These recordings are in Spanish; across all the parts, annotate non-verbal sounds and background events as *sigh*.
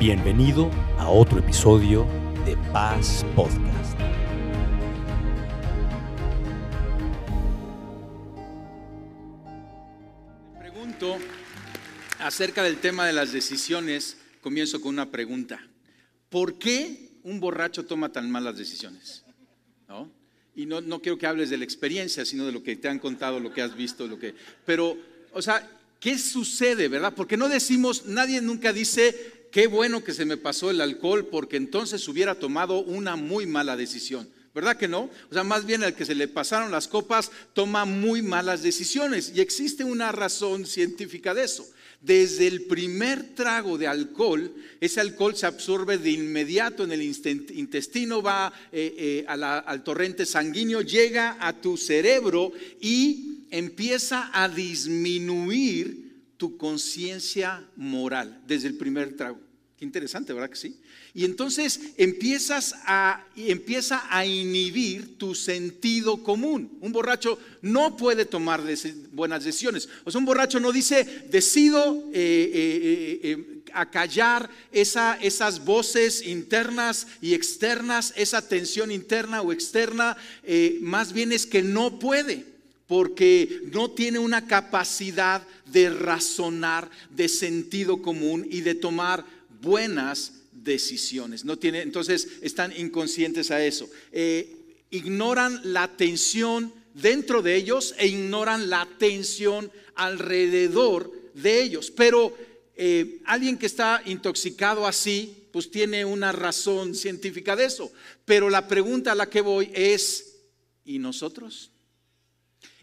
Bienvenido a otro episodio de Paz Podcast. Pregunto acerca del tema de las decisiones. Comienzo con una pregunta. ¿Por qué un borracho toma tan malas decisiones? ¿No? Y no, no quiero que hables de la experiencia, sino de lo que te han contado, lo que has visto, lo que... Pero, o sea, ¿qué sucede, verdad? Porque no decimos, nadie nunca dice, qué bueno que se me pasó el alcohol, porque entonces hubiera tomado una muy mala decisión. ¿Verdad que no? O sea, más bien al que se le pasaron las copas toma muy malas decisiones. Y existe una razón científica de eso. Desde el primer trago de alcohol, ese alcohol se absorbe de inmediato en el intestino, va eh, eh, al torrente sanguíneo, llega a tu cerebro y empieza a disminuir tu conciencia moral desde el primer trago. Qué interesante, ¿verdad que sí? Y entonces empiezas a, empieza a inhibir tu sentido común. Un borracho no puede tomar buenas decisiones. O sea, un borracho no dice, decido eh, eh, eh, acallar esa, esas voces internas y externas, esa tensión interna o externa, más bien es que no puede porque no tiene una capacidad de razonar, de sentido común y de tomar buenas decisiones. No tiene, entonces están inconscientes a eso. Eh, ignoran la tensión dentro de ellos e ignoran la tensión alrededor de ellos. Pero eh, alguien que está intoxicado así, pues tiene una razón científica de eso. Pero la pregunta a la que voy es, ¿y nosotros?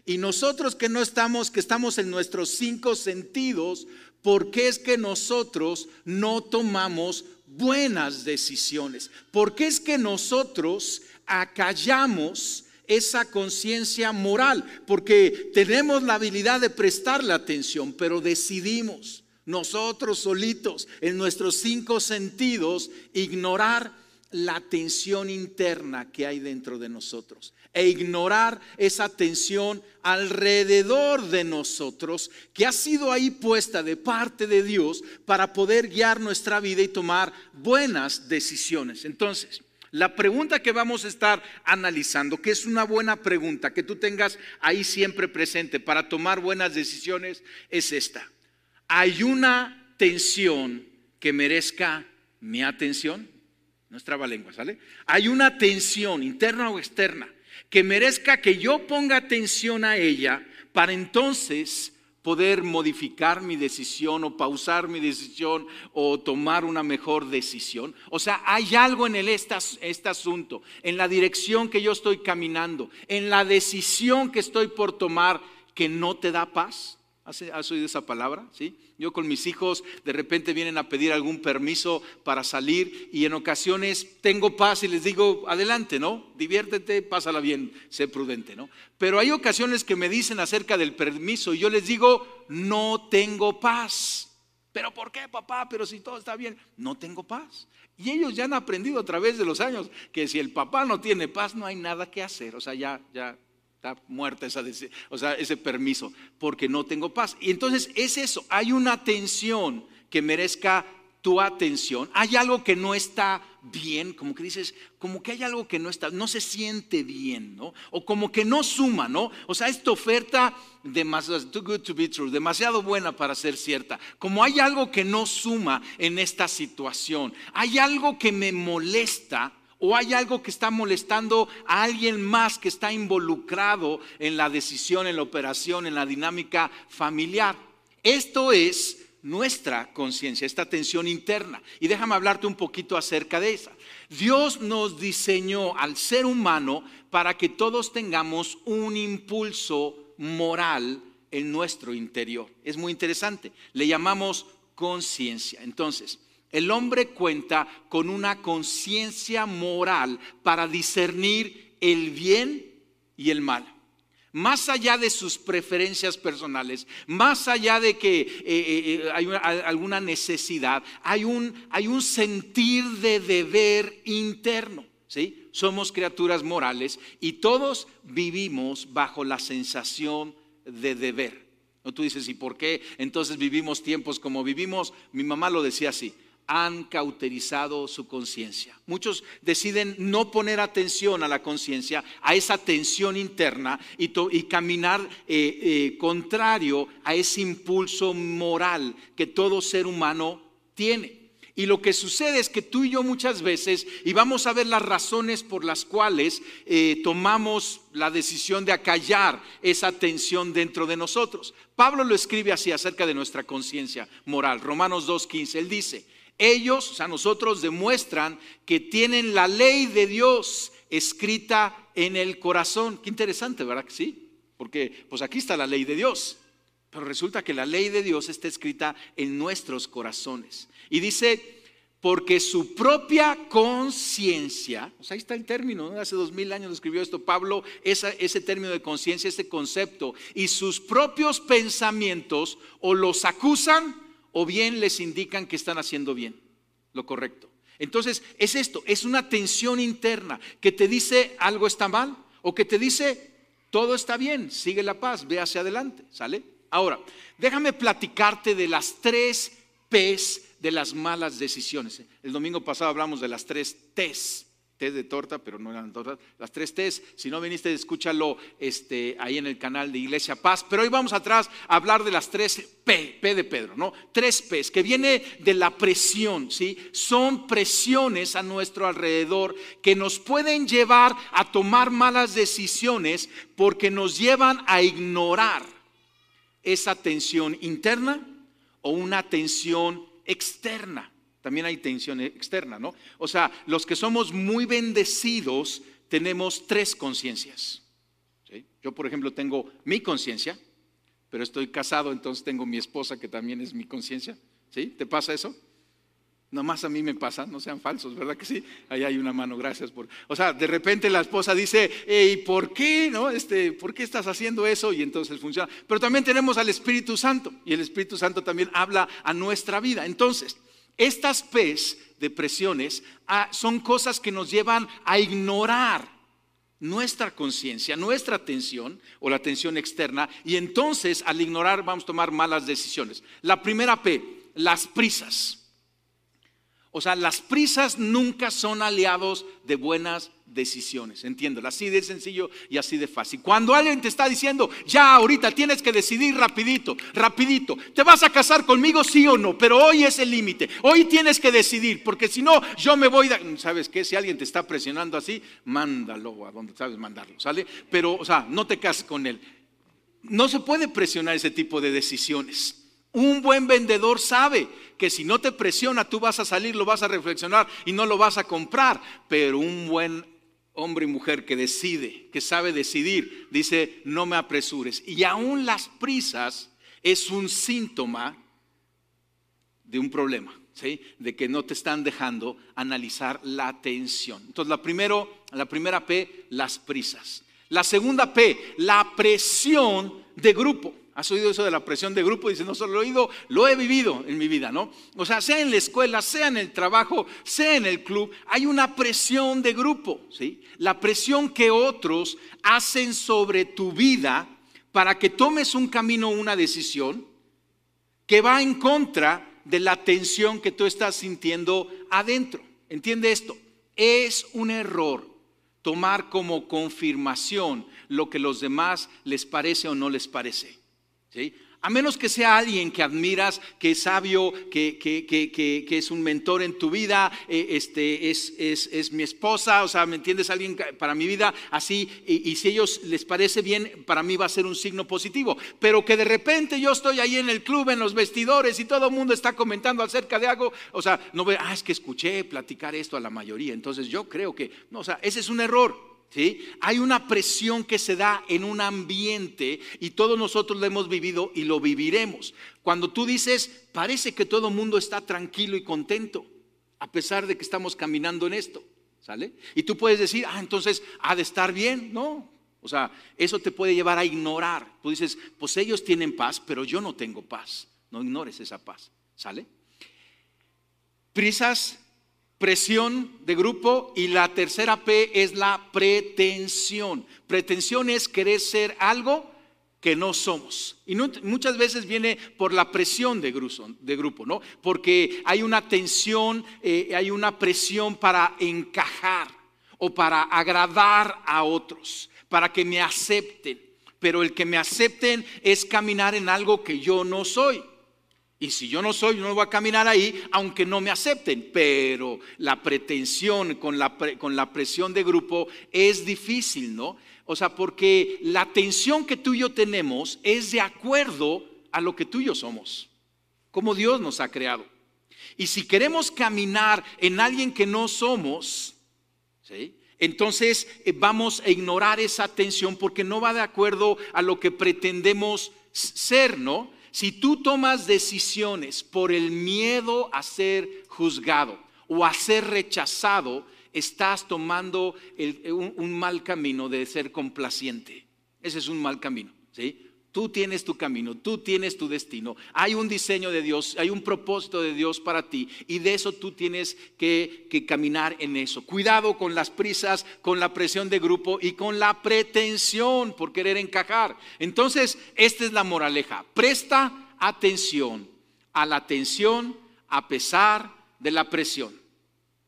Y nosotros que no estamos, que estamos en nuestros cinco sentidos, ¿por qué es que nosotros no tomamos buenas decisiones? ¿Por qué es que nosotros acallamos esa conciencia moral? Porque tenemos la habilidad de prestarle atención, pero decidimos nosotros solitos, en nuestros cinco sentidos, ignorar la tensión interna que hay dentro de nosotros e ignorar esa tensión alrededor de nosotros que ha sido ahí puesta de parte de Dios para poder guiar nuestra vida y tomar buenas decisiones. Entonces, la pregunta que vamos a estar analizando, que es una buena pregunta que tú tengas ahí siempre presente para tomar buenas decisiones, es esta. ¿Hay una tensión que merezca mi atención? No es ¿sale? Hay una tensión interna o externa que merezca que yo ponga atención a ella para entonces poder modificar mi decisión o pausar mi decisión o tomar una mejor decisión. O sea, hay algo en el este, este asunto, en la dirección que yo estoy caminando, en la decisión que estoy por tomar que no te da paz. ¿Has, oído esa palabra? ¿Sí? Yo con mis hijos de repente vienen a pedir algún permiso para salir y en ocasiones tengo paz y les digo, adelante, ¿no? Diviértete, pásala bien, sé prudente, ¿no? Pero hay ocasiones que me dicen acerca del permiso y yo les digo, no tengo paz. ¿Pero por qué, papá? Pero si todo está bien, no tengo paz. Y ellos ya han aprendido a través de los años que si el papá no tiene paz, no hay nada que hacer. O sea, ya, ya Está muerta esa, o sea, ese permiso, porque no tengo paz. Y entonces es eso, hay una tensión que merezca tu atención. Hay algo que no está bien, como que dices, como que hay algo que no está, no se siente bien, ¿no? O como que no suma, ¿no? O sea, esta oferta demasiado, too good to be true, demasiado buena para ser cierta. Como hay algo que no suma en esta situación, hay algo que me molesta o hay algo que está molestando a alguien más que está involucrado en la decisión, en la operación, en la dinámica familiar. Esto es nuestra conciencia, esta tensión interna. Y déjame hablarte un poquito acerca de esa. Dios nos diseñó al ser humano para que todos tengamos un impulso moral en nuestro interior. Es muy interesante. Le llamamos conciencia. Entonces, el hombre cuenta con una conciencia moral para discernir el bien y el mal. Más allá de sus preferencias personales, más allá de que eh, eh, eh, hay alguna necesidad, hay un, hay un sentir de deber interno. ¿sí? Somos criaturas morales y todos vivimos bajo la sensación de deber. ¿No? Tú dices, ¿y por qué entonces vivimos tiempos como vivimos? Mi mamá lo decía así han cauterizado su conciencia. Muchos deciden no poner atención a la conciencia, a esa tensión interna y, caminar eh, eh, contrario a ese impulso moral que todo ser humano tiene. Y lo que sucede es que tú y yo muchas veces, y vamos a ver las razones por las cuales eh, tomamos la decisión de acallar esa tensión dentro de nosotros. Pablo lo escribe así acerca de nuestra conciencia moral. Romanos 2.15, él dice, ellos, o sea, nosotros demuestran que tienen la ley de Dios escrita en el corazón. Qué interesante, ¿verdad que sí? Porque pues aquí está la ley de Dios. Pero resulta que la ley de Dios está escrita en nuestros corazones. Y dice, porque su propia conciencia, sea, ahí está el término, hace dos mil años escribió esto Pablo, ese término de conciencia, ese concepto, y sus propios pensamientos o los acusan o bien les indican que están haciendo bien, lo correcto. Entonces, es esto, es una tensión interna que te dice algo está mal o que te dice todo está bien, sigue la paz, ve hacia adelante, ¿sale? Ahora, déjame platicarte de las tres P's de las malas decisiones. El domingo pasado hablamos de las tres T's té de torta, pero no eran tortas, las tres T's. Si no viniste, escúchalo este, ahí en el canal de Iglesia Paz. Pero hoy vamos atrás a hablar de las tres P, P de Pedro, ¿no? Tres P's, que viene de la presión, ¿sí? Son presiones a nuestro alrededor que nos pueden llevar a tomar malas decisiones porque nos llevan a ignorar esa tensión interna o una tensión externa también hay tensión externa, ¿no? O sea, los que somos muy bendecidos tenemos tres conciencias. Yo, por ejemplo, tengo mi conciencia, pero estoy casado, entonces tengo mi esposa que también es mi conciencia. ¿Sí? ¿Te pasa eso? Nomás a mí me pasa, no sean falsos, ¿verdad que sí? Ahí hay una mano, gracias por. O sea, de repente la esposa dice, ¿y por qué? ¿No? Este, ¿Por qué estás haciendo eso? Y entonces funciona. Pero también tenemos al Espíritu Santo, y el Espíritu Santo también habla a nuestra vida. Entonces, estas P's de presiones ah, son cosas que nos llevan a ignorar nuestra conciencia, nuestra atención o la atención externa y entonces al ignorar vamos a tomar malas decisiones. La primera P, las prisas. O sea, las prisas nunca son aliados de buenas decisiones. Entiéndelo, así de sencillo y así de fácil. Cuando alguien te está diciendo, ya ahorita tienes que decidir rapidito, rapidito, ¿te vas a casar conmigo sí o no? Pero hoy es el límite. Hoy tienes que decidir, porque si no, yo me voy, ¿sabes qué? Si alguien te está presionando así, mándalo a donde sabes mandarlo, ¿sale? Pero, o sea, no te cases con él. No se puede presionar ese tipo de decisiones. Un buen vendedor sabe que si no te presiona, tú vas a salir, lo vas a reflexionar y no lo vas a comprar. Pero un buen hombre y mujer que decide, que sabe decidir, dice, no me apresures. Y aún las prisas es un síntoma de un problema, ¿sí? de que no te están dejando analizar la atención. Entonces, la, primero, la primera P, las prisas. La segunda P, la presión de grupo. ¿Has oído eso de la presión de grupo? Dice, no solo lo he oído, lo he vivido en mi vida, ¿no? O sea, sea en la escuela, sea en el trabajo, sea en el club, hay una presión de grupo, ¿sí? La presión que otros hacen sobre tu vida para que tomes un camino, una decisión que va en contra de la tensión que tú estás sintiendo adentro. ¿Entiende esto? Es un error tomar como confirmación lo que los demás les parece o no les parece. A menos que sea alguien que admiras, que es sabio, que, es un mentor en tu vida, eh, este, es, mi esposa, o sea, ¿me entiendes? Alguien para mi vida así, y, si ellos les parece bien, para mí va a ser un signo positivo. Pero que de repente yo estoy ahí en el club, en los vestidores, y todo el mundo está comentando acerca de algo, o sea, no ve, ah, es que escuché platicar esto a la mayoría, entonces yo creo que, no, o sea, ese es un error. Hay una presión que se da en un ambiente y todos nosotros lo hemos vivido y lo viviremos. Cuando tú dices, parece que todo el mundo está tranquilo y contento, a pesar de que estamos caminando en esto, ¿sale? Y tú puedes decir, ah, entonces ha de estar bien, ¿no? O sea, eso te puede llevar a ignorar. Tú dices, pues ellos tienen paz, pero yo no tengo paz. No ignores esa paz, ¿sale? Prisas presión de grupo y la tercera P es la pretensión. Pretensión es querer ser algo que no somos. Y muchas veces viene por la presión de de grupo ¿no? Porque hay una tensión, eh, hay una presión para encajar o para agradar a otros, para que me acepten. Pero el que me acepten es caminar en algo que yo no soy. Y si yo no soy, no voy a caminar ahí, aunque no me acepten. Pero la pretensión con la, con la presión de grupo es difícil, ¿no? O sea, porque la tensión que tú y yo tenemos es de acuerdo a lo que tú y yo somos, como Dios nos ha creado. Y si queremos caminar en alguien que no somos, ¿sí? entonces eh, vamos a ignorar esa tensión porque no va de acuerdo a lo que pretendemos ser, ¿no? Si tú tomas decisiones por el miedo a ser juzgado o a ser rechazado, estás tomando un, mal camino de ser complaciente. Ese es un mal camino. ¿sí? Tú tienes tu camino, tú tienes tu destino. Hay un diseño de Dios, hay un propósito de Dios para ti y de eso tú tienes que, caminar en eso. Cuidado con las prisas, con la presión de grupo y con la pretensión por querer encajar. Entonces, esta es la moraleja. Presta atención a la tensión a pesar de la presión.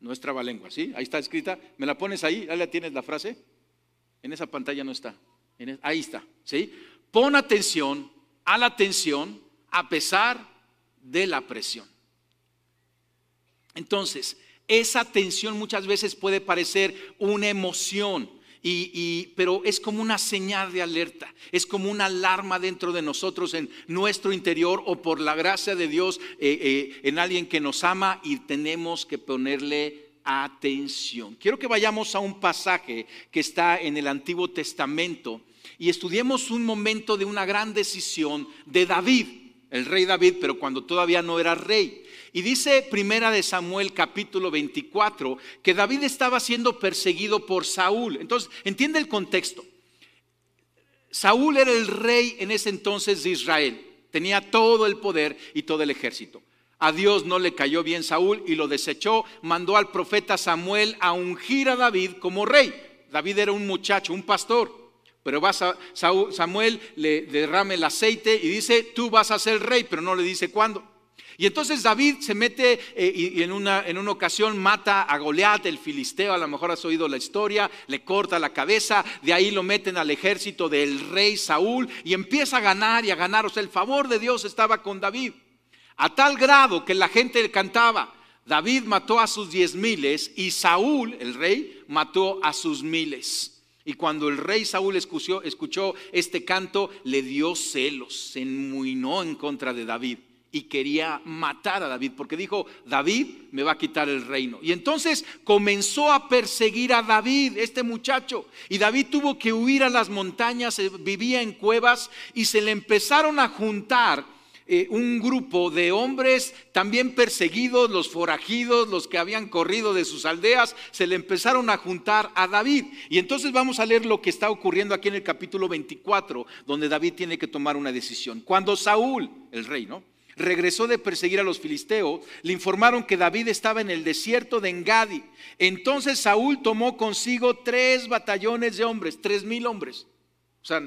Nuestra lengua, ¿sí? Ahí está escrita. ¿Me la pones ahí? ¿Ya la tienes la frase? En esa pantalla no está. Ahí está, ¿sí? Pon atención a la tensión a pesar de la presión. Entonces, esa tensión muchas veces puede parecer una emoción, y, pero es como una señal de alerta, es como una alarma dentro de nosotros en nuestro interior o por la gracia de Dios eh, eh, en alguien que nos ama y tenemos que ponerle atención. Quiero que vayamos a un pasaje que está en el Antiguo Testamento y estudiemos un momento de una gran decisión de David, el rey David, pero cuando todavía no era rey. Y dice Primera de Samuel capítulo 24 que David estaba siendo perseguido por Saúl. Entonces, entiende el contexto. Saúl era el rey en ese entonces de Israel. Tenía todo el poder y todo el ejército. A Dios no le cayó bien Saúl y lo desechó. Mandó al profeta Samuel a ungir a David como rey. David era un muchacho, un pastor. Pero va Samuel le derrama el aceite y dice, tú vas a ser rey, pero no le dice cuándo. Y entonces David se mete eh, y, en, una, en una ocasión mata a Goliat, el filisteo, a lo mejor has oído la historia, le corta la cabeza, de ahí lo meten al ejército del rey Saúl y empieza a ganar y a ganar. O sea, el favor de Dios estaba con David. A tal grado que la gente le cantaba, David mató a sus diez miles y Saúl, el rey, mató a sus miles. Y cuando el rey Saúl escuchó, este canto, le dio celos, se enmuinó en contra de David y quería matar a David, porque dijo, David me va a quitar el reino. Y entonces comenzó a perseguir a David, este muchacho, y David tuvo que huir a las montañas, vivía en cuevas, y se le empezaron a juntar eh, un grupo de hombres también perseguidos, los forajidos, los que habían corrido de sus aldeas, se le empezaron a juntar a David. Y entonces vamos a leer lo que está ocurriendo aquí en el capítulo 24, donde David tiene que tomar una decisión. Cuando Saúl, el rey, ¿no? regresó de perseguir a los filisteos, le informaron que David estaba en el desierto de Engadi. Entonces Saúl tomó consigo tres batallones de hombres, tres mil hombres. O sea,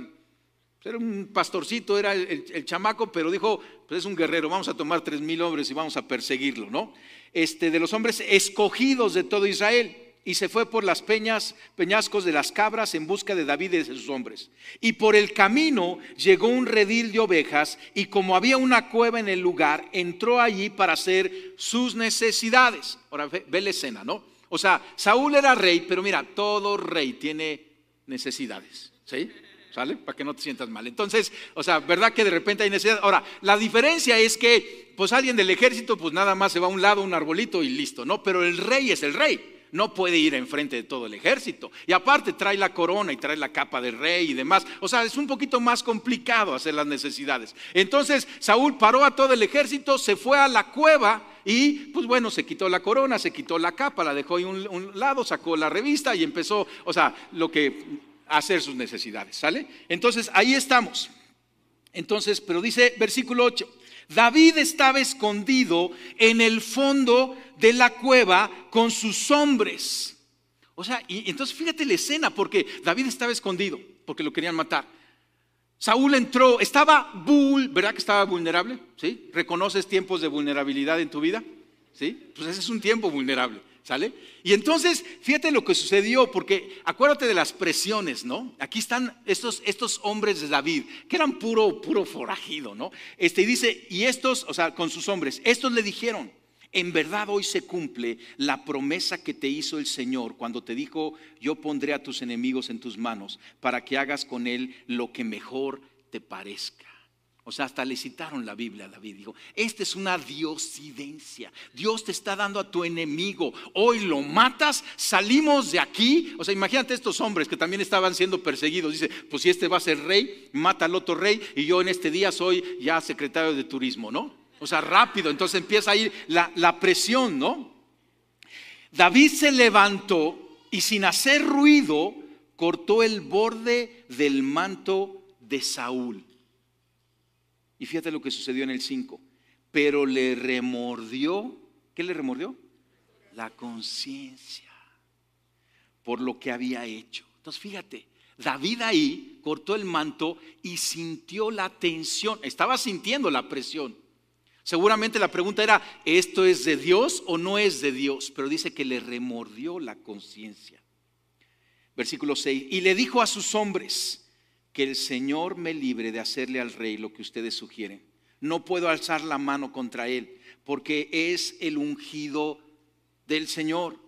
era un pastorcito, era el, chamaco, pero dijo, pues es un guerrero, vamos a tomar tres mil hombres y vamos a perseguirlo, ¿no? Este, de los hombres escogidos de todo Israel y se fue por las peñas, peñascos de las cabras en busca de David y de sus hombres. Y por el camino llegó un redil de ovejas y como había una cueva en el lugar, entró allí para hacer sus necesidades. Ahora ve, la escena, ¿no? O sea, Saúl era rey, pero mira, todo rey tiene necesidades, ¿sí? ¿Sale? Para que no te sientas mal. Entonces, o sea, ¿verdad que de repente hay necesidad? Ahora, la diferencia es que, pues alguien del ejército, pues nada más se va a un lado, un arbolito y listo, ¿no? Pero el rey es el rey no puede ir enfrente de todo el ejército. Y aparte trae la corona y trae la capa de rey y demás. O sea, es un poquito más complicado hacer las necesidades. Entonces Saúl paró a todo el ejército, se fue a la cueva y pues bueno, se quitó la corona, se quitó la capa, la dejó en un, un lado, sacó la revista y empezó, o sea, lo que hacer sus necesidades, ¿sale? Entonces ahí estamos. Entonces, pero dice versículo 8, David estaba escondido en el fondo de la cueva con sus hombres. O sea, y entonces fíjate la escena, porque David estaba escondido, porque lo querían matar. Saúl entró, estaba bull, ¿verdad que estaba vulnerable? ¿Sí? ¿Reconoces tiempos de vulnerabilidad en tu vida? ¿Sí? Pues ese es un tiempo vulnerable, ¿sale? Y entonces, fíjate lo que sucedió, porque acuérdate de las presiones, ¿no? Aquí están estos, estos hombres de David, que eran puro, puro forajido, ¿no? Este, y dice, y estos, o sea, con sus hombres, estos le dijeron, en verdad hoy se cumple la promesa que te hizo el Señor cuando te dijo, yo pondré a tus enemigos en tus manos para que hagas con él lo que mejor te parezca. O sea, hasta le citaron la Biblia a David. Dijo, esta es una diosidencia. Dios te está dando a tu enemigo. Hoy lo matas, salimos de aquí. O sea, imagínate estos hombres que también estaban siendo perseguidos. Dice, pues si este va a ser rey, mata al otro rey y yo en este día soy ya secretario de turismo, ¿no? O sea, rápido. Entonces empieza a ir la, presión, ¿no? David se levantó y sin hacer ruido cortó el borde del manto de Saúl. Y fíjate lo que sucedió en el 5. Pero le remordió, ¿qué le remordió? La conciencia por lo que había hecho. Entonces fíjate, David ahí cortó el manto y sintió la tensión, estaba sintiendo la presión. Seguramente la pregunta era, ¿esto es de Dios o no es de Dios? Pero dice que le remordió la conciencia. Versículo 6. Y le dijo a sus hombres, que el Señor me libre de hacerle al rey lo que ustedes sugieren. No puedo alzar la mano contra él, porque es el ungido del Señor.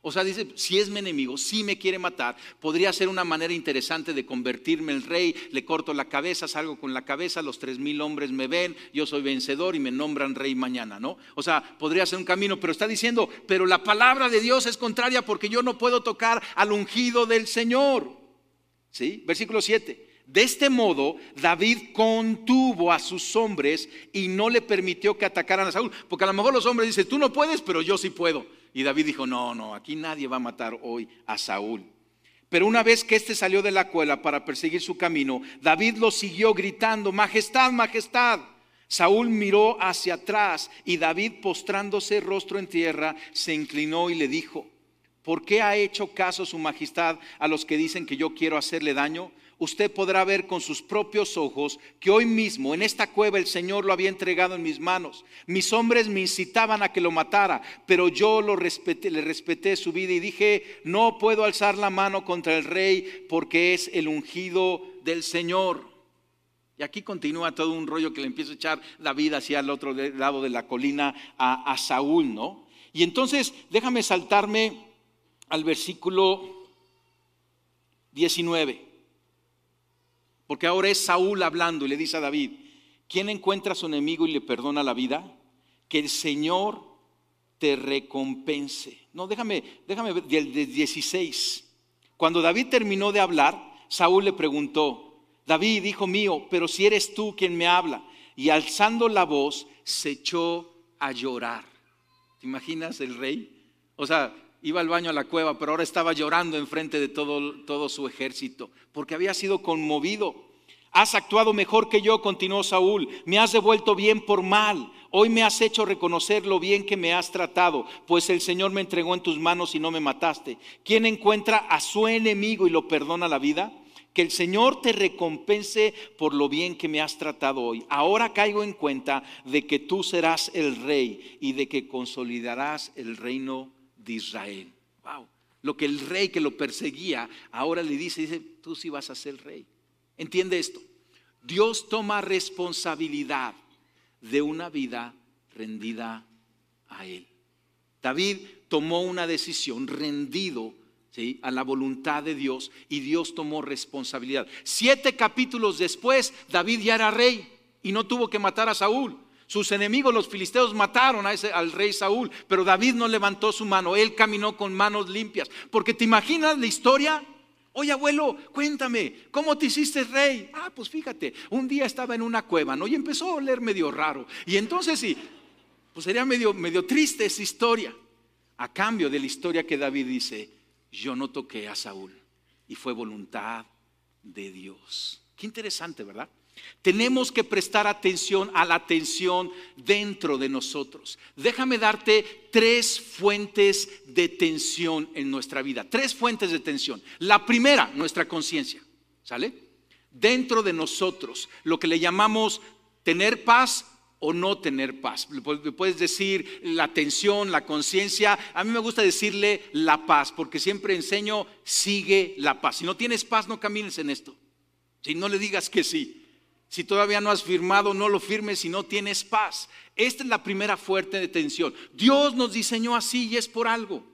O sea, dice, si es mi enemigo, si me quiere matar, podría ser una manera interesante de convertirme en rey, le corto la cabeza, salgo con la cabeza, los tres mil hombres me ven, yo soy vencedor y me nombran rey mañana, ¿no? O sea, podría ser un camino, pero está diciendo, pero la palabra de Dios es contraria porque yo no puedo tocar al ungido del Señor. ¿Sí? Versículo 7. De este modo, David contuvo a sus hombres y no le permitió que atacaran a Saúl. Porque a lo mejor los hombres dicen, tú no puedes, pero yo sí puedo. Y David dijo, no, no, aquí nadie va a matar hoy a Saúl. Pero una vez que éste salió de la cuela para perseguir su camino, David lo siguió gritando, Majestad, Majestad. Saúl miró hacia atrás y David, postrándose rostro en tierra, se inclinó y le dijo, ¿por qué ha hecho caso su majestad a los que dicen que yo quiero hacerle daño? Usted podrá ver con sus propios ojos que hoy mismo en esta cueva el Señor lo había entregado en mis manos. Mis hombres me incitaban a que lo matara, pero yo lo respeté, le respeté su vida y dije, no puedo alzar la mano contra el rey porque es el ungido del Señor. Y aquí continúa todo un rollo que le empieza a echar David hacia el otro lado de la colina a, a Saúl, ¿no? Y entonces déjame saltarme al versículo 19. Porque ahora es Saúl hablando y le dice a David, ¿quién encuentra a su enemigo y le perdona la vida? Que el Señor te recompense. No, déjame, déjame ver, del 16. Cuando David terminó de hablar, Saúl le preguntó, David, hijo mío, pero si eres tú quien me habla. Y alzando la voz, se echó a llorar. ¿Te imaginas el rey? O sea, iba al baño a la cueva, pero ahora estaba llorando enfrente de todo, todo su ejército, porque había sido conmovido. Has actuado mejor que yo, continuó Saúl, me has devuelto bien por mal. Hoy me has hecho reconocer lo bien que me has tratado, pues el Señor me entregó en tus manos y no me mataste. ¿Quién encuentra a su enemigo y lo perdona la vida? Que el Señor te recompense por lo bien que me has tratado hoy. Ahora caigo en cuenta de que tú serás el rey y de que consolidarás el reino de Israel. Wow. Lo que el rey que lo perseguía ahora le dice, dice, tú sí vas a ser rey. Entiende esto. Dios toma responsabilidad de una vida rendida a él. David tomó una decisión rendido ¿sí? a la voluntad de Dios y Dios tomó responsabilidad. Siete capítulos después, David ya era rey y no tuvo que matar a Saúl. Sus enemigos, los filisteos, mataron a ese, al rey Saúl, pero David no levantó su mano, él caminó con manos limpias. Porque te imaginas la historia. Oye, abuelo, cuéntame, ¿cómo te hiciste rey? Ah, pues fíjate, un día estaba en una cueva, ¿no? Y empezó a oler medio raro. Y entonces sí, pues sería medio, medio triste esa historia. A cambio de la historia que David dice, yo no toqué a Saúl y fue voluntad de Dios. Qué interesante, ¿verdad? Tenemos que prestar atención a la atención dentro de nosotros. Déjame darte tres fuentes de tensión en nuestra vida. Tres fuentes de tensión. La primera, nuestra conciencia. ¿Sale? dentro de nosotros, lo que le llamamos tener paz o no tener paz. Puedes decir la tensión, la conciencia. A mí me gusta decirle la paz, porque siempre enseño, sigue la paz. Si no tienes paz, no camines en esto. Si no le digas que sí. Si todavía no has firmado, no lo firmes si no tienes paz. Esta es la primera fuerte de tensión. Dios nos diseñó así y es por algo.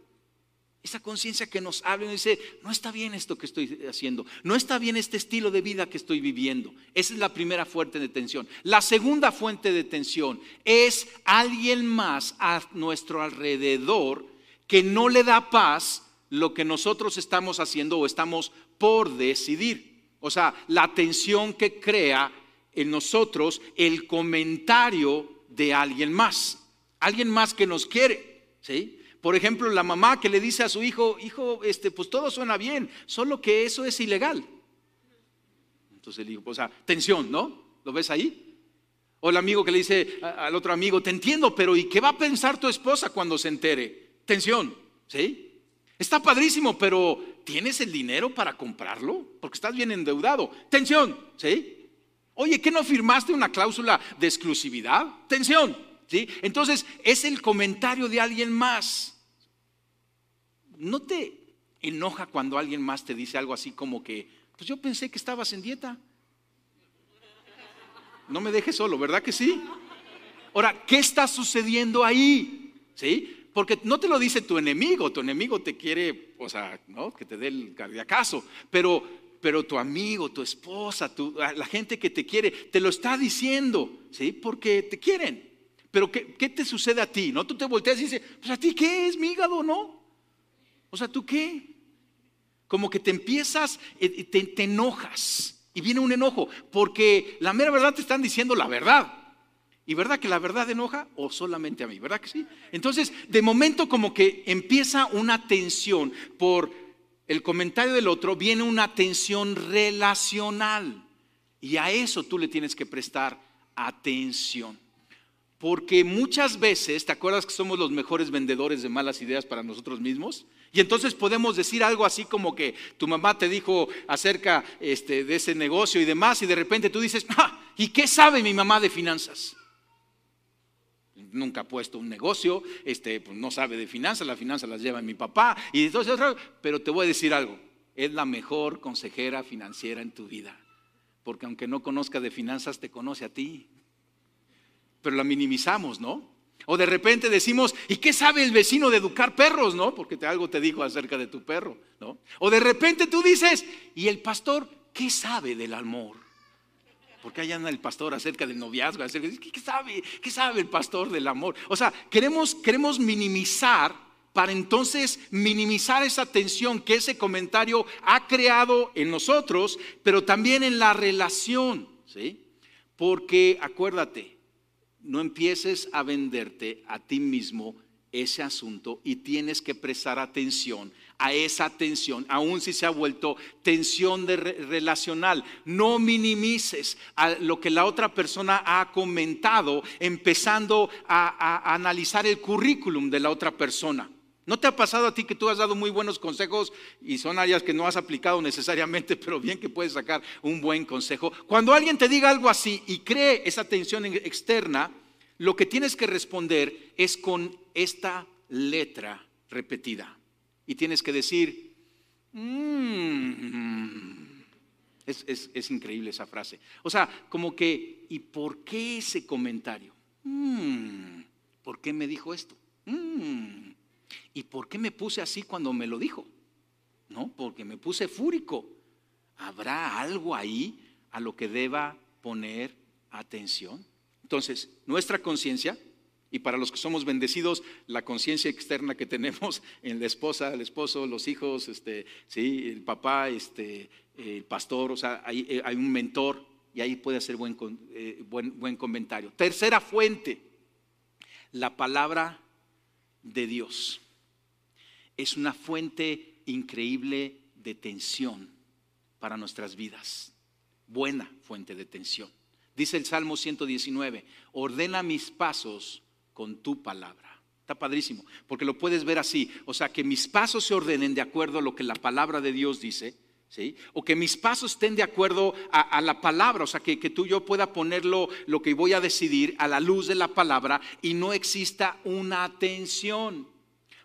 Esa conciencia que nos habla y dice, no está bien esto que estoy haciendo, no está bien este estilo de vida que estoy viviendo. Esa es la primera fuente de tensión. La segunda fuente de tensión es alguien más a nuestro alrededor que no le da paz lo que nosotros estamos haciendo o estamos por decidir. O sea, la tensión que crea en nosotros el comentario de alguien más. Alguien más que nos quiere, ¿sí? Por ejemplo, la mamá que le dice a su hijo, hijo, este, pues todo suena bien, solo que eso es ilegal. Entonces el hijo, o sea, tensión, ¿no? ¿Lo ves ahí? O el amigo que le dice al otro amigo, te entiendo, pero ¿y qué va a pensar tu esposa cuando se entere? Tensión, ¿sí? Está padrísimo, pero ¿tienes el dinero para comprarlo? Porque estás bien endeudado. Tensión, ¿sí? Oye, ¿qué no firmaste una cláusula de exclusividad? Tensión, ¿sí? Entonces es el comentario de alguien más. ¿No te enoja cuando alguien más te dice algo así como que, pues yo pensé que estabas en dieta? No me dejes solo, ¿verdad que sí? Ahora, ¿qué está sucediendo ahí? ¿Sí? Porque no te lo dice tu enemigo, tu enemigo te quiere, o sea, ¿no? Que te dé el cardiacazo, pero, pero tu amigo, tu esposa, la gente que te quiere, te lo está diciendo, ¿sí? Porque te quieren. Pero ¿qué, ¿qué, te sucede a ti? ¿No? Tú te volteas y dices, pues a ti qué es mi hígado, ¿no? O sea, ¿tú qué? Como que te empiezas, eh, te, te enojas y viene un enojo, porque la mera verdad te están diciendo la verdad. ¿Y verdad que la verdad enoja o solamente a mí? ¿Verdad que sí? Entonces, de momento como que empieza una tensión por el comentario del otro, viene una tensión relacional. Y a eso tú le tienes que prestar atención. Porque muchas veces, ¿te acuerdas que somos los mejores vendedores de malas ideas para nosotros mismos? Y entonces podemos decir algo así como que tu mamá te dijo acerca este, de ese negocio y demás, y de repente tú dices, ah, ¿y qué sabe mi mamá de finanzas? Nunca ha puesto un negocio, este, pues no sabe de finanzas, las finanzas las lleva mi papá, y entonces, pero te voy a decir algo, es la mejor consejera financiera en tu vida, porque aunque no conozca de finanzas, te conoce a ti, pero la minimizamos, ¿no? O de repente decimos, ¿y qué sabe el vecino de educar perros? ¿No? Porque te, algo te dijo acerca de tu perro, ¿no? O de repente tú dices, ¿y el pastor qué sabe del amor? Porque allá anda el pastor acerca del noviazgo, acerca ¿qué sabe? ¿Qué sabe el pastor del amor? O sea, queremos, queremos minimizar para entonces minimizar esa tensión que ese comentario ha creado en nosotros, pero también en la relación, ¿sí? Porque acuérdate, no empieces a venderte a ti mismo ese asunto y tienes que prestar atención a esa tensión, aun si se ha vuelto tensión de relacional. No minimices a lo que la otra persona ha comentado, empezando a, a analizar el currículum de la otra persona. ¿No te ha pasado a ti que tú has dado muy buenos consejos y son áreas que no has aplicado necesariamente, *laughs* pero bien que puedes sacar un buen consejo? Cuando alguien te diga algo así y cree esa tensión externa, lo que tienes que responder es con esta letra repetida. Y tienes que decir, mm". es, increíble esa frase. O sea, como que, ¿y por qué ese comentario? Mm, ¿Por qué me dijo esto? Mm. ¿Y por qué me puse así cuando me lo dijo? No, porque me puse fúrico. ¿Habrá algo ahí a lo que deba poner atención? Entonces, nuestra conciencia, y para los que somos bendecidos, la conciencia externa que tenemos *laughs* en la esposa, el esposo, los hijos, este, el papá, este, el pastor, o sea, hay, eh, un mentor y ahí puede hacer buen, eh, buen, buen comentario. Tercera fuente, la palabra de Dios es una fuente increíble de tensión para nuestras vidas. Buena fuente de tensión. Dice el Salmo 119, ordena mis pasos con tu palabra. Está padrísimo, porque lo puedes ver así. O sea, que mis pasos se ordenen de acuerdo a lo que la palabra de Dios dice. ¿Sí? O que mis pasos estén de acuerdo a, la palabra, o sea, que, que, tú yo pueda ponerlo, lo que voy a decidir, a la luz de la palabra y no exista una tensión.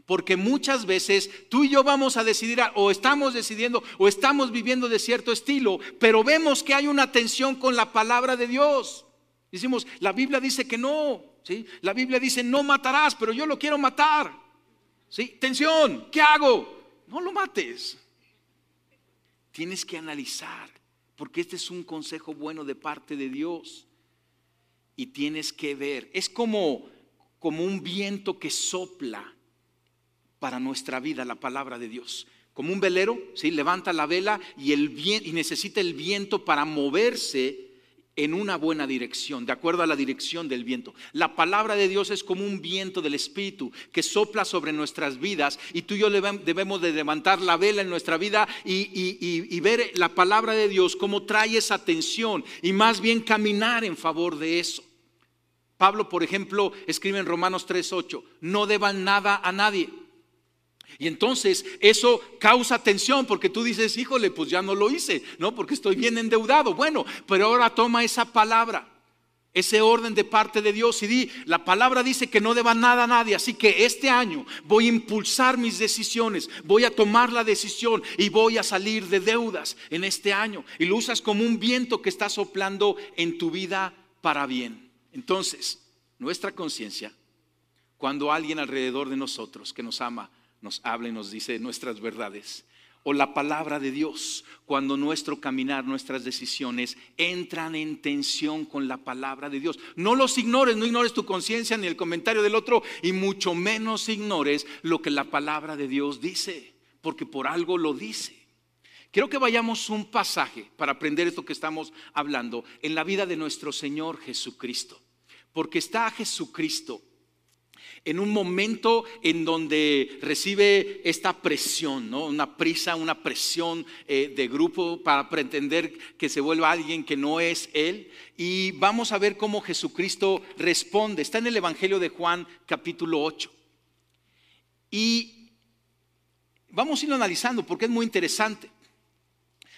Porque muchas veces tú y yo vamos a decidir, o estamos decidiendo, o estamos viviendo de cierto estilo, pero vemos que hay una tensión con la palabra de Dios. Decimos, la Biblia dice que no, ¿sí? La Biblia dice, no matarás, pero yo lo quiero matar. ¿Sí? Tensión, ¿qué hago? No lo mates. Tienes que analizar, porque este es un consejo bueno de parte de Dios. Y tienes que ver, es como, como un viento que sopla para nuestra vida la palabra de Dios. Como un velero, ¿sí? levanta la vela y, el, y necesita el viento para moverse en una buena dirección, de acuerdo a la dirección del viento. La palabra de Dios es como un viento del Espíritu que sopla sobre nuestras vidas y tú y yo debemos de levantar la vela en nuestra vida y, ver la palabra de Dios como trae esa atención y más bien caminar en favor de eso. Pablo, por ejemplo, escribe en Romanos 3:8, no deban nada a nadie y entonces eso causa tensión porque tú dices, híjole, pues ya no lo hice, ¿no? Porque estoy bien endeudado. Bueno, pero ahora toma esa palabra, ese orden de parte de Dios y di, la palabra dice que no deba nada a nadie, así que este año voy a impulsar mis decisiones, voy a tomar la decisión y voy a salir de deudas en este año. Y lo usas como un viento que está soplando en tu vida para bien. Entonces, nuestra conciencia, cuando alguien alrededor de nosotros que nos ama, nos habla y nos dice nuestras verdades. O la palabra de Dios, cuando nuestro caminar, nuestras decisiones entran en tensión con la palabra de Dios. No los ignores, no ignores tu conciencia ni el comentario del otro y mucho menos ignores lo que la palabra de Dios dice, porque por algo lo dice. Quiero que vayamos un pasaje para aprender esto que estamos hablando en la vida de nuestro Señor Jesucristo, porque está Jesucristo en un momento en donde recibe esta presión, ¿no? una prisa, una presión eh, de grupo para pretender que se vuelva alguien que no es él. Y vamos a ver cómo Jesucristo responde. Está en el Evangelio de Juan capítulo 8. Y vamos a irlo analizando porque es muy interesante.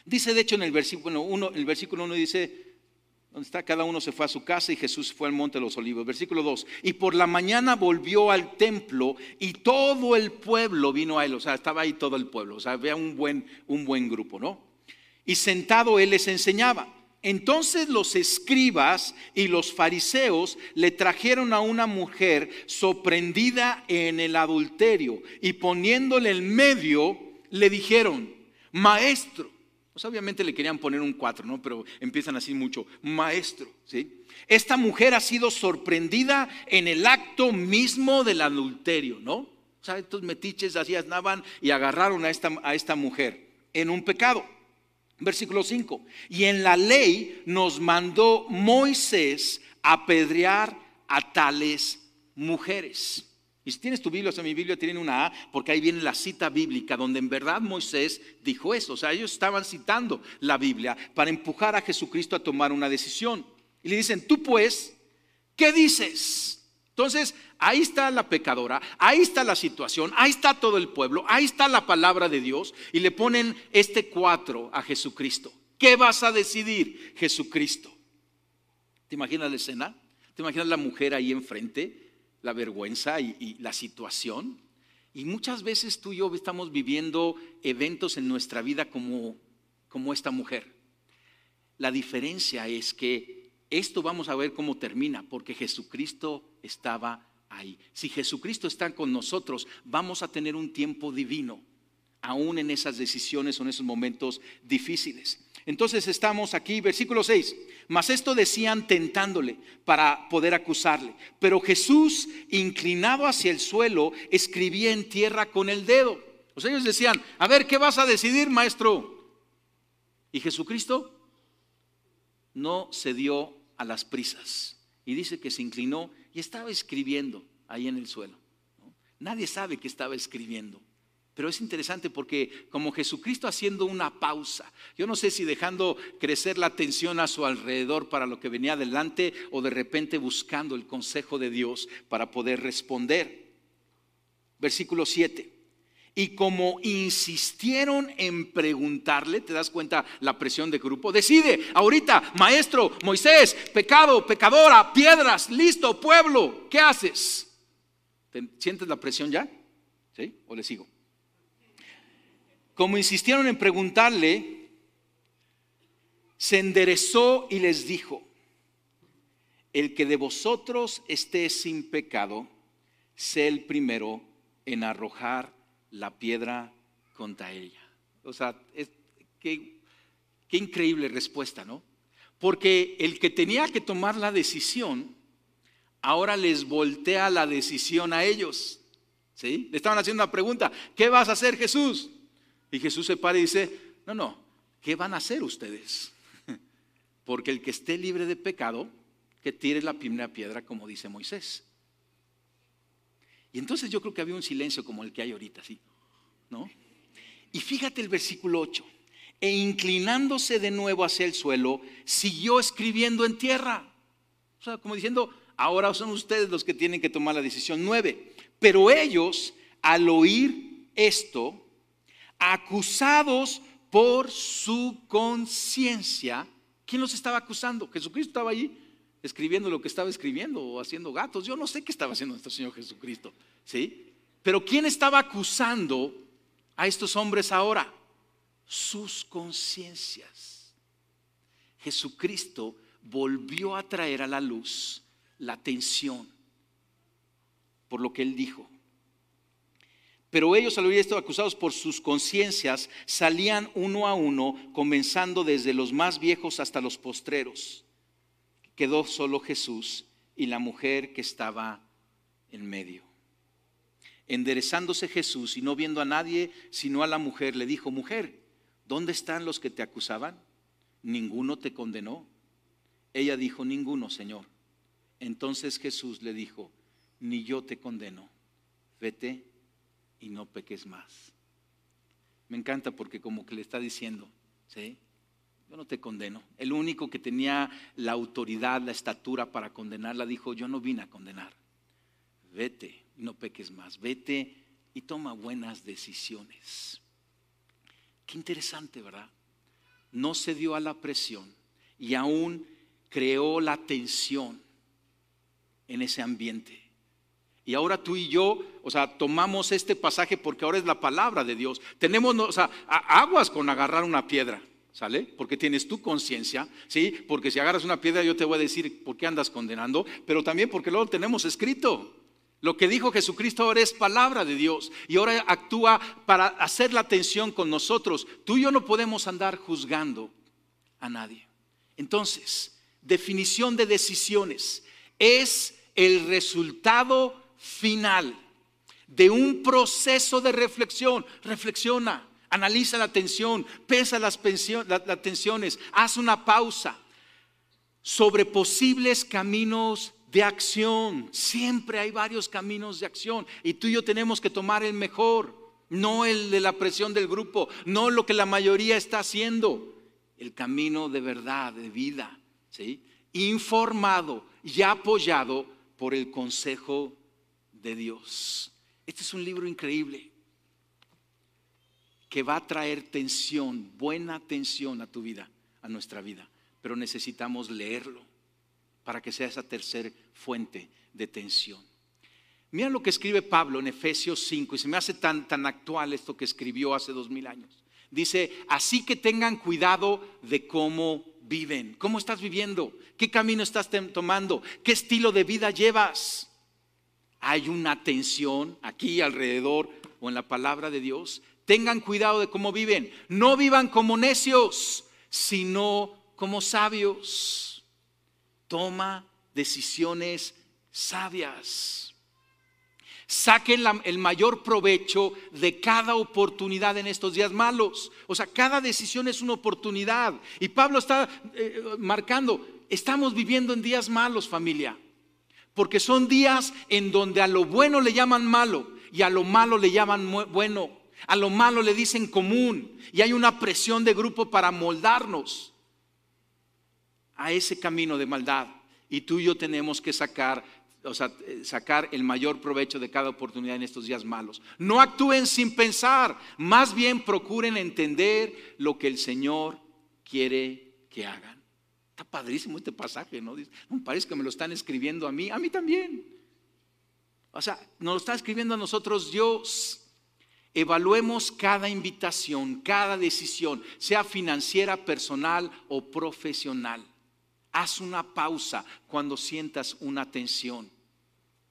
Dice de hecho en el versículo 1, el versículo 1 dice, donde está, cada uno se fue a su casa y Jesús fue al monte de los olivos. Versículo 2. Y por la mañana volvió al templo y todo el pueblo vino a él. O sea, estaba ahí todo el pueblo. O sea, había un buen, un buen grupo, ¿no? Y sentado él les enseñaba. Entonces los escribas y los fariseos le trajeron a una mujer sorprendida en el adulterio y poniéndole en medio le dijeron, maestro, pues obviamente le querían poner un cuatro, ¿no? Pero empiezan así mucho, maestro, ¿sí? Esta mujer ha sido sorprendida en el acto mismo del adulterio, ¿no? O estos metiches así andaban y agarraron a esta, a esta mujer en un pecado. Versículo 5. Y en la ley nos mandó Moisés apedrear a tales mujeres. Y si tienes tu Biblia, o sea, mi Biblia tiene una A, porque ahí viene la cita bíblica, donde en verdad Moisés dijo eso. O sea, ellos estaban citando la Biblia para empujar a Jesucristo a tomar una decisión. Y le dicen, tú pues, ¿qué dices? Entonces, ahí está la pecadora, ahí está la situación, ahí está todo el pueblo, ahí está la palabra de Dios, y le ponen este cuatro a Jesucristo. ¿Qué vas a decidir, Jesucristo? ¿Te imaginas la escena? ¿Te imaginas la mujer ahí enfrente? La vergüenza y, la situación. Y muchas veces tú y yo estamos viviendo eventos en nuestra vida como, como esta mujer. La diferencia es que esto vamos a ver cómo termina, porque Jesucristo estaba ahí. Si Jesucristo está con nosotros, vamos a tener un tiempo divino, aún en esas decisiones o en esos momentos difíciles. Entonces estamos aquí, versículo 6. Mas esto decían tentándole para poder acusarle. Pero Jesús, inclinado hacia el suelo, escribía en tierra con el dedo. O sea, ellos decían, a ver, ¿qué vas a decidir, maestro? Y Jesucristo no cedió a las prisas. Y dice que se inclinó y estaba escribiendo ahí en el suelo. Nadie sabe que estaba escribiendo. Pero es interesante porque como Jesucristo haciendo una pausa, yo no sé si dejando crecer la atención a su alrededor para lo que venía adelante o de repente buscando el consejo de Dios para poder responder. Versículo 7. Y como insistieron en preguntarle, ¿te das cuenta la presión de grupo? Decide, ahorita, maestro, Moisés, pecado, pecadora, piedras, listo, pueblo, ¿qué haces? ¿Sientes la presión ya? ¿Sí? ¿O le sigo? Como insistieron en preguntarle, se enderezó y les dijo, el que de vosotros esté sin pecado, sé el primero en arrojar la piedra contra ella. O sea, qué, qué increíble respuesta, ¿no? Porque el que tenía que tomar la decisión, ahora les voltea la decisión a ellos. ¿Sí? Le estaban haciendo una pregunta, ¿qué vas a hacer Jesús? Y Jesús se para y dice, no, no, ¿qué van a hacer ustedes? *laughs* Porque el que esté libre de pecado, que tire la primera piedra, como dice Moisés. Y entonces yo creo que había un silencio como el que hay ahorita, ¿sí? ¿No? Y fíjate el versículo 8. E inclinándose de nuevo hacia el suelo, siguió escribiendo en tierra. O sea, como diciendo, ahora son ustedes los que tienen que tomar la decisión. 9. Pero ellos, al oír esto, acusados por su conciencia, ¿quién los estaba acusando? Jesucristo estaba allí escribiendo lo que estaba escribiendo o haciendo gatos. Yo no sé qué estaba haciendo nuestro Señor Jesucristo, ¿sí? Pero ¿quién estaba acusando a estos hombres ahora? Sus conciencias. Jesucristo volvió a traer a la luz la atención por lo que él dijo. Pero ellos al oír esto acusados por sus conciencias salían uno a uno, comenzando desde los más viejos hasta los postreros quedó solo Jesús y la mujer que estaba en medio. Enderezándose Jesús y no viendo a nadie sino a la mujer, le dijo, mujer, ¿dónde están los que te acusaban? ¿Ninguno te condenó? Ella dijo, ninguno, Señor. Entonces Jesús le dijo, ni yo te condeno, vete y no peques más. Me encanta porque como que le está diciendo, ¿sí? yo no te condeno. El único que tenía la autoridad, la estatura para condenarla, dijo, yo no vine a condenar. Vete y no peques más. Vete y toma buenas decisiones. Qué interesante, ¿verdad? No se dio a la presión y aún creó la tensión en ese ambiente. Y ahora tú y yo, o sea, tomamos este pasaje porque ahora es la palabra de Dios. Tenemos, o sea, aguas con agarrar una piedra. ¿Sale? Porque tienes tu conciencia, ¿sí? Porque si agarras una piedra yo te voy a decir por qué andas condenando, pero también porque luego tenemos escrito. Lo que dijo Jesucristo ahora es palabra de Dios y ahora actúa para hacer la atención con nosotros. Tú y yo no podemos andar juzgando a nadie. Entonces, definición de decisiones es el resultado final de un proceso de reflexión. Reflexiona. Analiza la tensión, pesa las, tensiones, haz una pausa sobre posibles caminos de acción. Siempre hay varios caminos de acción y tú y yo tenemos que tomar el mejor, no el de la presión del grupo, no lo que la mayoría está haciendo, el camino de verdad, de vida, ¿sí? informado y apoyado por el consejo de Dios. Este es un libro increíble que va a traer tensión, buena tensión a tu vida, a nuestra vida. Pero necesitamos leerlo para que sea esa tercera fuente de tensión. Mira lo que escribe Pablo en Efesios 5 y se me hace tan, tan actual esto que escribió hace dos mil años. Dice, así que tengan cuidado de cómo viven. ¿Cómo estás viviendo? ¿Qué camino estás tomando? ¿Qué estilo de vida llevas? Hay una tensión aquí alrededor o en la palabra de Dios Tengan cuidado de cómo viven. No vivan como necios, sino como sabios. Toma decisiones sabias. Saquen el mayor provecho de cada oportunidad en estos días malos. O sea, cada decisión es una oportunidad. Y Pablo está eh, marcando, estamos viviendo en días malos, familia. Porque son días en donde a lo bueno le llaman malo y a lo malo le llaman bueno. A lo malo le dicen común y hay una presión de grupo para moldarnos a ese camino de maldad. Y tú y yo tenemos que sacar o sea, sacar el mayor provecho de cada oportunidad en estos días malos. No actúen sin pensar, más bien procuren entender lo que el Señor quiere que hagan. Está padrísimo este pasaje, ¿no? Parece que me lo están escribiendo a mí, a mí también. O sea, nos lo está escribiendo a nosotros Dios. Evaluemos cada invitación, cada decisión, sea financiera, personal o profesional. Haz una pausa cuando sientas una tensión,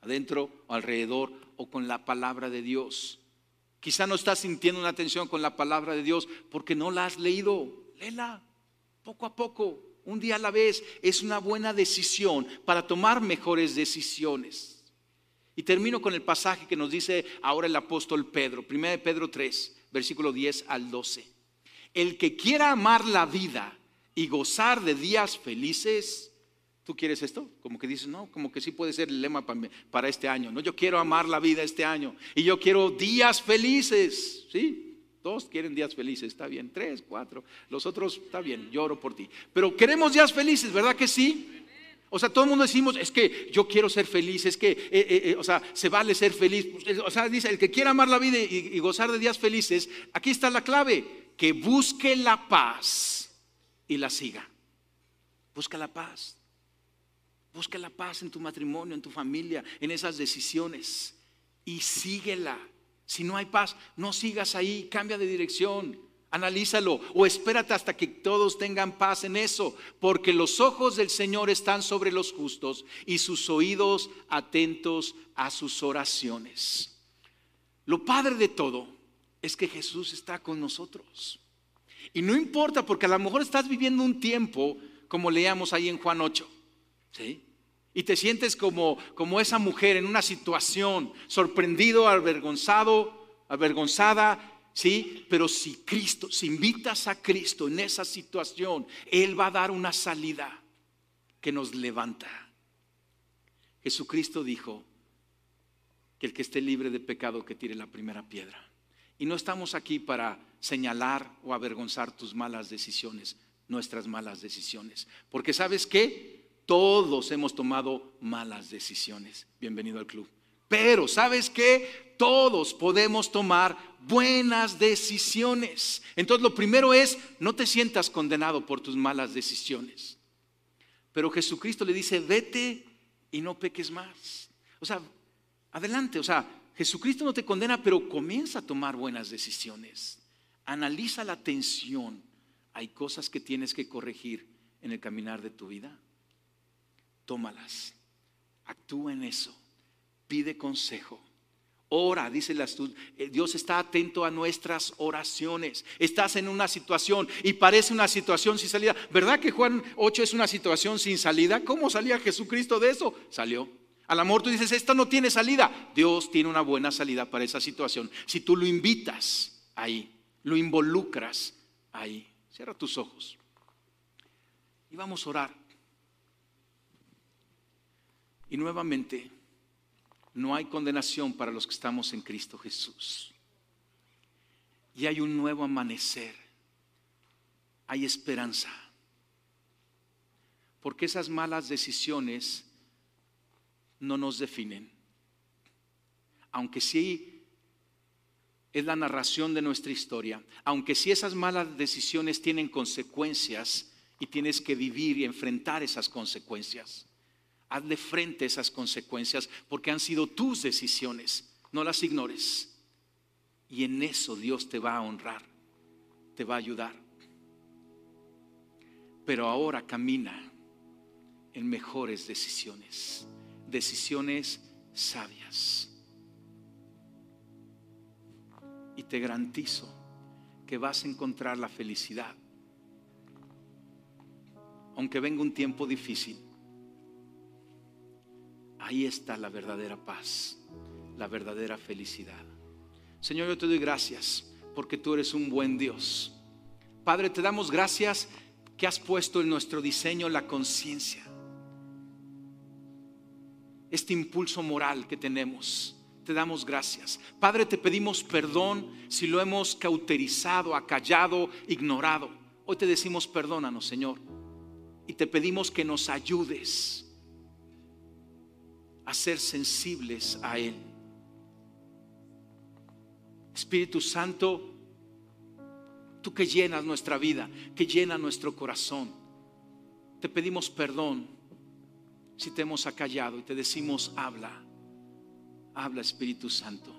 adentro o alrededor o con la palabra de Dios. Quizá no estás sintiendo una tensión con la palabra de Dios porque no la has leído. Léela poco a poco, un día a la vez. Es una buena decisión para tomar mejores decisiones. Y termino con el pasaje que nos dice ahora el apóstol Pedro, 1 Pedro 3, versículo 10 al 12. El que quiera amar la vida y gozar de días felices. ¿Tú quieres esto? Como que dices, no, como que sí puede ser el lema para, este año. No, yo quiero amar la vida este año y yo quiero días felices. ¿Sí? Dos quieren días felices, está bien. Tres, cuatro. Los otros, está bien, lloro por ti. Pero queremos días felices, ¿verdad que sí? O sea, todo el mundo decimos, es que yo quiero ser feliz, es que, eh, eh, eh, o sea, se vale ser feliz. O sea, dice, el que quiera amar la vida y gozar de días felices, aquí está la clave, que busque la paz y la siga. Busca la paz. Busca la paz en tu matrimonio, en tu familia, en esas decisiones. Y síguela. Si no hay paz, no sigas ahí, cambia de dirección. Analízalo o espérate hasta que todos tengan paz en eso, porque los ojos del Señor están sobre los justos y sus oídos atentos a sus oraciones. Lo padre de todo es que Jesús está con nosotros. Y no importa, porque a lo mejor estás viviendo un tiempo, como leíamos ahí en Juan 8, ¿sí? Y te sientes como, como esa mujer en una situación, sorprendido, avergonzado, avergonzada, ¿sí? Pero si Cristo, si invitas a Cristo en esa situación, Él va a dar una salida que nos levanta. Jesucristo dijo que el que esté libre de pecado que tire la primera piedra. Y no estamos aquí para señalar o avergonzar tus malas decisiones, nuestras malas decisiones. Porque sabes qué? Todos hemos tomado malas decisiones. Bienvenido al club. Pero sabes qué? Todos podemos tomar buenas decisiones. Entonces lo primero es, no te sientas condenado por tus malas decisiones. Pero Jesucristo le dice, vete y no peques más. O sea, adelante, o sea, Jesucristo no te condena, pero comienza a tomar buenas decisiones. Analiza la tensión. Hay cosas que tienes que corregir en el caminar de tu vida. Tómalas. Actúa en eso. Pide consejo. Ora, dice la eh, Dios está atento a nuestras oraciones. Estás en una situación y parece una situación sin salida. ¿Verdad que Juan 8 es una situación sin salida? ¿Cómo salía Jesucristo de eso? Salió. Al amor tú dices, esto no tiene salida. Dios tiene una buena salida para esa situación. Si tú lo invitas ahí, lo involucras ahí. Cierra tus ojos. Y vamos a orar. Y nuevamente, no hay condenación para los que estamos en Cristo Jesús. Y hay un nuevo amanecer. Hay esperanza. Porque esas malas decisiones no nos definen. Aunque sí es la narración de nuestra historia, aunque sí esas malas decisiones tienen consecuencias y tienes que vivir y enfrentar esas consecuencias. Hazle frente a esas consecuencias porque han sido tus decisiones, no las ignores. Y en eso Dios te va a honrar, te va a ayudar. Pero ahora camina en mejores decisiones decisiones sabias. Y te garantizo que vas a encontrar la felicidad. Aunque venga un tiempo difícil, ahí está la verdadera paz, la verdadera felicidad. Señor, yo te doy gracias porque tú eres un buen Dios. Padre, te damos gracias que has puesto en nuestro diseño la conciencia este impulso moral que tenemos. Te damos gracias. Padre, te pedimos perdón si lo hemos cauterizado, acallado, ignorado. Hoy te decimos perdónanos, Señor. Y te pedimos que nos ayudes a ser sensibles a Él. Espíritu Santo, tú que llenas nuestra vida, que llena nuestro corazón, te pedimos perdón si te hemos acallado y te decimos, habla, habla Espíritu Santo,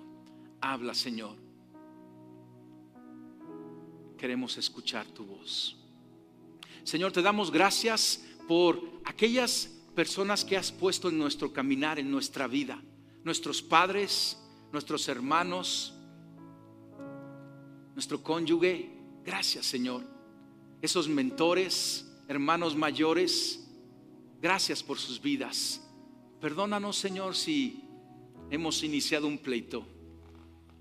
habla Señor. Queremos escuchar tu voz. Señor, te damos gracias por aquellas personas que has puesto en nuestro caminar, en nuestra vida, nuestros padres, nuestros hermanos, nuestro cónyuge. Gracias, Señor. Esos mentores, hermanos mayores, gracias por sus vidas. Perdónanos, Señor, si hemos iniciado un pleito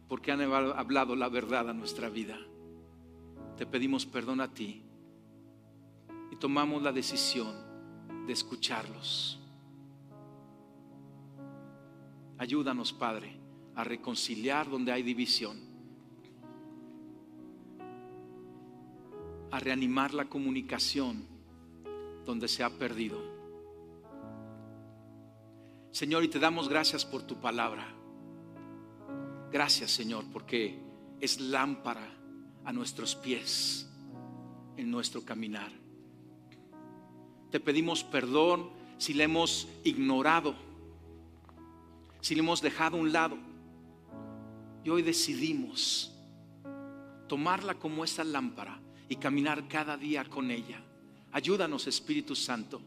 porque han hablado la verdad a nuestra vida. Te pedimos perdón a ti y tomamos la decisión de escucharlos. Ayúdanos, Padre, a reconciliar donde hay división a reanimar la comunicación donde se ha perdido. Señor, y te damos gracias por tu palabra. Gracias, Señor, porque es lámpara a nuestros pies en nuestro caminar. Te pedimos perdón si le hemos ignorado, si le hemos dejado a un lado. Y hoy decidimos tomarla como esa lámpara y caminar cada día con ella. Ayúdanos, Espíritu Santo,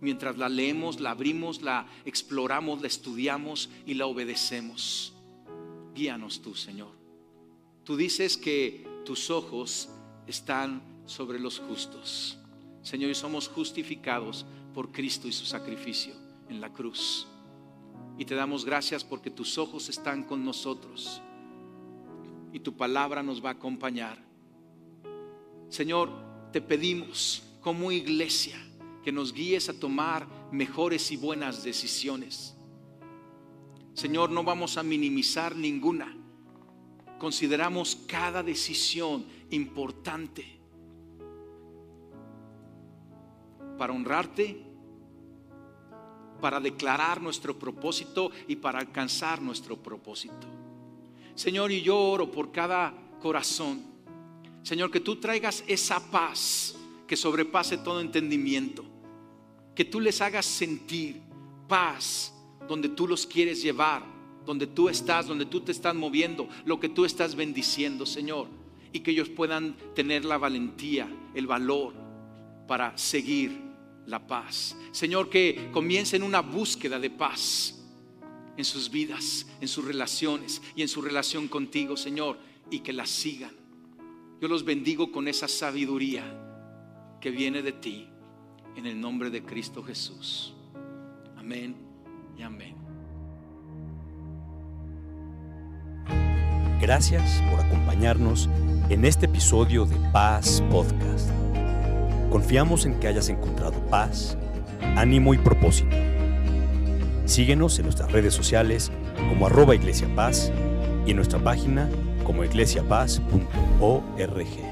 mientras la leemos, la abrimos, la exploramos, la estudiamos y la obedecemos. Guíanos tú, Señor. Tú dices que tus ojos están sobre los justos. Señor, y somos justificados por Cristo y su sacrificio en la cruz. Y te damos gracias porque tus ojos están con nosotros y tu palabra nos va a acompañar Señor, te pedimos como iglesia que nos guíes a tomar mejores y buenas decisiones. Señor, no vamos a minimizar ninguna. Consideramos cada decisión importante para honrarte, para declarar nuestro propósito y para alcanzar nuestro propósito. Señor, y yo oro por cada corazón Señor, que tú traigas esa paz que sobrepase todo entendimiento. Que tú les hagas sentir paz donde tú los quieres llevar, donde tú estás, donde tú te estás moviendo, lo que tú estás bendiciendo, Señor. Y que ellos puedan tener la valentía, el valor para seguir la paz. Señor, que comiencen una búsqueda de paz en sus vidas, en sus relaciones y en su relación contigo, Señor, y que la sigan yo los bendigo con esa sabiduría que viene de ti en el nombre de Cristo Jesús. Amén y amén. Gracias por acompañarnos en este episodio de Paz Podcast. Confiamos en que hayas encontrado paz, ánimo y propósito. Síguenos en nuestras redes sociales como arroba Iglesia Paz y en nuestra página como iglesiapaz.org.